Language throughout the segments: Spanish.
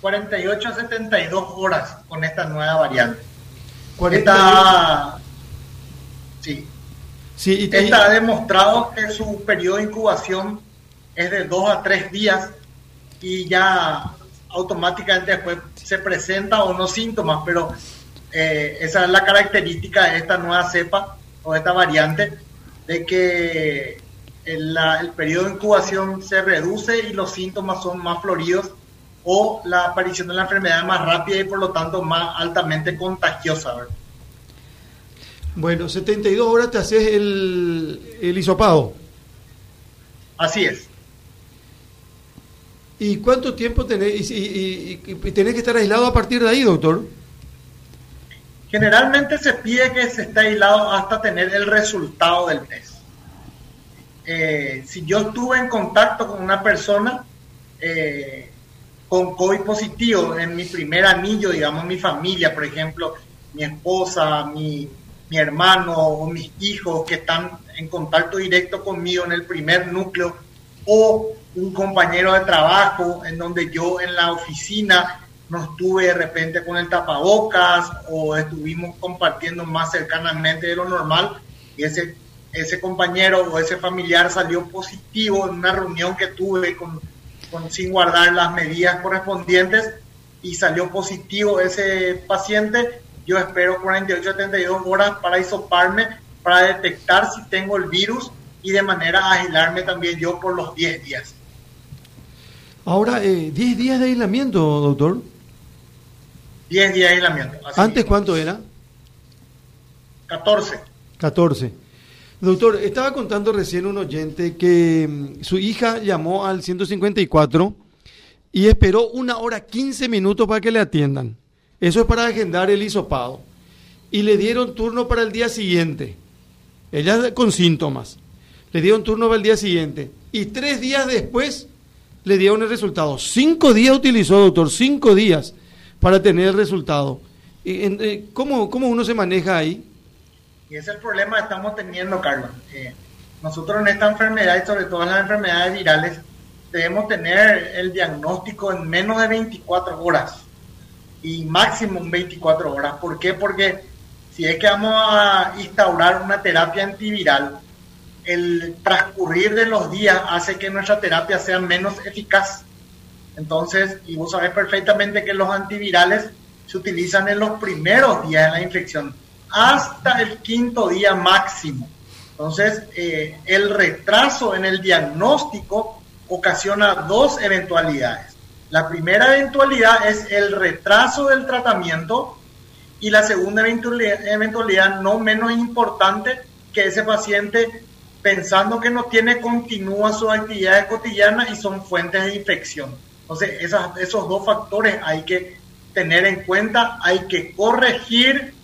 48 a 72 horas con esta nueva variante. Esta, sí. Sí, esta ha demostrado que su periodo de incubación es de 2 a 3 días y ya automáticamente después se presenta o no síntomas, pero eh, esa es la característica de esta nueva cepa o esta variante, de que el, el periodo de incubación se reduce y los síntomas son más floridos o la aparición de la enfermedad más rápida y por lo tanto más altamente contagiosa. Bueno, 72 horas te haces el, el hisopado. Así es. ¿Y cuánto tiempo tenés? Y, tenés que estar aislado a partir de ahí, doctor? Generalmente se pide que se esté aislado hasta tener el resultado del test. Eh, si yo estuve en contacto con una persona eh, con COVID positivo en mi primer anillo, digamos mi familia, por ejemplo, mi esposa, mi, mi hermano o mis hijos que están en contacto directo conmigo en el primer núcleo, o un compañero de trabajo en donde yo en la oficina no estuve de repente con el tapabocas o estuvimos compartiendo más cercanamente de lo normal y ese, ese compañero o ese familiar salió positivo en una reunión que tuve con, con sin guardar las medidas correspondientes y salió positivo ese paciente, yo espero 48 72 horas para isoparme, para detectar si tengo el virus y de manera a aislarme también yo por los 10 días. Ahora, eh, 10 días de aislamiento, doctor. 10 días de aislamiento. ¿Antes cuánto era? 14. 14. Doctor, estaba contando recién un oyente que mm, su hija llamó al 154 y esperó una hora 15 minutos para que le atiendan. Eso es para agendar el hisopado. Y le dieron turno para el día siguiente. Ella con síntomas. Le dieron turno para el día siguiente. Y tres días después le dieron el resultado. Cinco días utilizó, doctor, cinco días para tener el resultado. Eh, ¿Cómo, ¿Cómo uno se maneja ahí? Y ese es el problema que estamos teniendo, Carlos. Eh, nosotros en esta enfermedad y sobre todo en las enfermedades virales debemos tener el diagnóstico en menos de 24 horas y máximo en 24 horas. ¿Por qué? Porque si es que vamos a instaurar una terapia antiviral, el transcurrir de los días hace que nuestra terapia sea menos eficaz. Entonces, y vos sabés perfectamente que los antivirales se utilizan en los primeros días de la infección, hasta el quinto día máximo. Entonces, eh, el retraso en el diagnóstico ocasiona dos eventualidades. La primera eventualidad es el retraso del tratamiento y la segunda eventualidad no menos importante que ese paciente pensando que no tiene continúa sus actividades cotidianas y son fuentes de infección. Entonces, esas, esos dos factores hay que tener en cuenta, hay que corregir,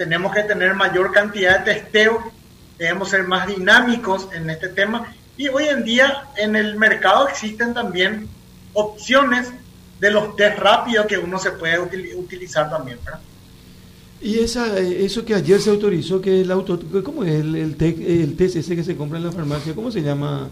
tenemos que tener mayor cantidad de testeo, debemos ser más dinámicos en este tema y hoy en día en el mercado existen también opciones de los test rápidos que uno se puede utilizar también, ¿verdad? Y esa, eh, eso que ayer se autorizó, que el auto, ¿cómo es el, el, el test ese que se compra en la farmacia? ¿Cómo se llama?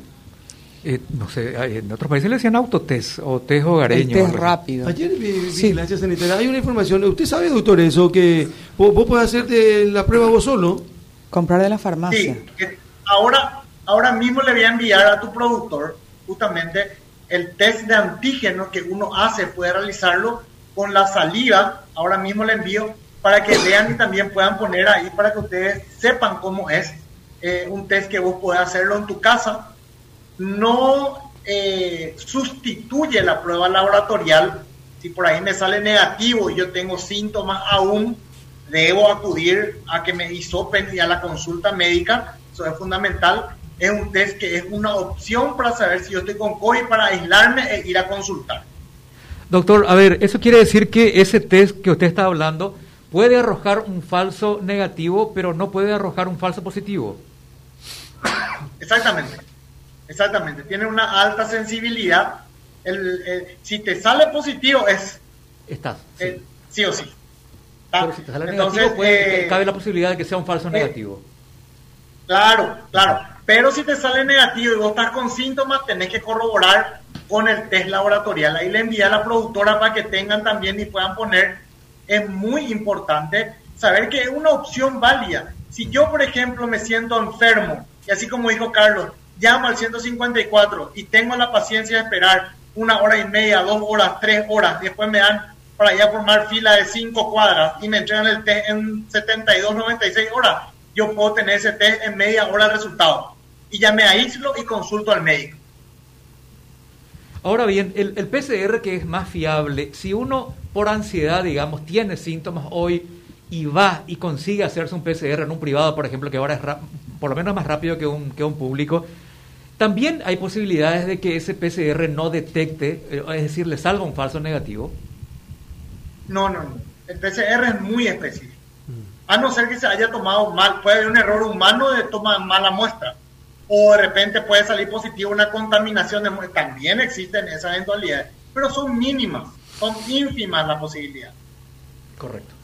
Eh, no sé, en otros países le decían autotest o test hogareño. El test rápido. Ayer vi sí. sanitaria. Hay una información, ¿usted sabe, doctor, eso? Que vos, vos podés hacerte la prueba vos solo. Comprar de la farmacia. Sí, ahora, ahora mismo le voy a enviar a tu productor justamente el test de antígeno que uno hace, puede realizarlo con la saliva. Ahora mismo le envío para que vean y también puedan poner ahí para que ustedes sepan cómo es eh, un test que vos podés hacerlo en tu casa. No eh, sustituye la prueba laboratorial. Si por ahí me sale negativo y yo tengo síntomas aún, debo acudir a que me hisopen y a la consulta médica. Eso es fundamental. Es un test que es una opción para saber si yo estoy con COVID para aislarme e ir a consultar. Doctor, a ver, eso quiere decir que ese test que usted está hablando puede arrojar un falso negativo, pero no puede arrojar un falso positivo. Exactamente, exactamente. Tiene una alta sensibilidad. El, si te sale positivo es... Estás. Sí. o sí. Pero si te sale negativo, puede, eh, cabe la posibilidad de que sea un falso eh, negativo. Claro, claro. Pero si te sale negativo y vos estás con síntomas, tenés que corroborar con el test laboratorial. Ahí le envía a la productora para que tengan también y puedan poner. Es muy importante saber que es una opción válida. Si yo, por ejemplo, me siento enfermo, y así como dijo Carlos, llamo al 154 y tengo la paciencia de esperar una hora y media, dos horas, tres horas, después me dan para allá formar fila de cinco cuadras y me entregan el test en 72, 96 horas, yo puedo tener ese test en media hora de resultado. Y ya me aíslo y consulto al médico. Ahora bien, el, el, PCR que es más fiable, si uno por ansiedad, digamos, tiene síntomas hoy y va y consigue hacerse un PCR en un privado, por ejemplo, que ahora es por lo menos más rápido que un, que un público, también hay posibilidades de que ese PCR no detecte, eh, es decir, le salga un falso negativo. No, no, no. El PCR es muy específico. A no ser que se haya tomado mal, puede haber un error humano de tomar mala muestra. O de repente puede salir positivo una contaminación de muestra. También existen esas eventualidades, pero son mínimas, son ínfimas las posibilidades. Correcto.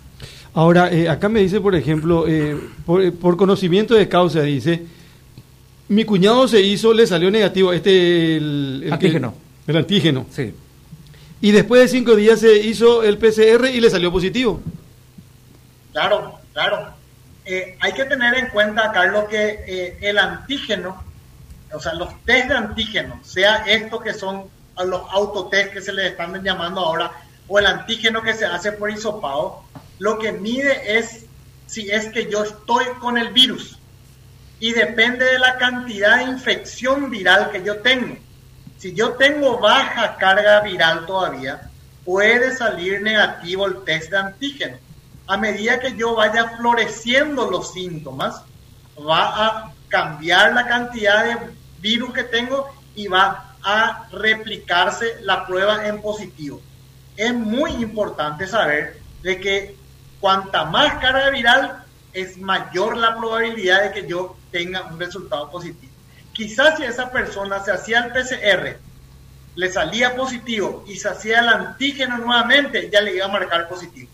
Ahora, eh, acá me dice, por ejemplo, eh, por, por, conocimiento de causa, dice, mi cuñado se hizo, le salió negativo este el, el antígeno. Que, el antígeno. Sí. Y después de cinco días se hizo el PCR y le salió positivo. Claro, claro. Eh, hay que tener en cuenta, Carlos, que eh, el antígeno, o sea, los test de antígeno, sea esto que son los autotest que se les están llamando ahora, o el antígeno que se hace por hisopado, lo que mide es si es que yo estoy con el virus y depende de la cantidad de infección viral que yo tengo. Si yo tengo baja carga viral todavía, puede salir negativo el test de antígeno. A medida que yo vaya floreciendo los síntomas, va a cambiar la cantidad de virus que tengo y va a replicarse la prueba en positivo. Es muy importante saber de que cuanta más carga viral, es mayor la probabilidad de que yo tenga un resultado positivo. Quizás si esa persona se hacía el PCR, le salía positivo y se hacía el antígeno nuevamente, ya le iba a marcar positivo.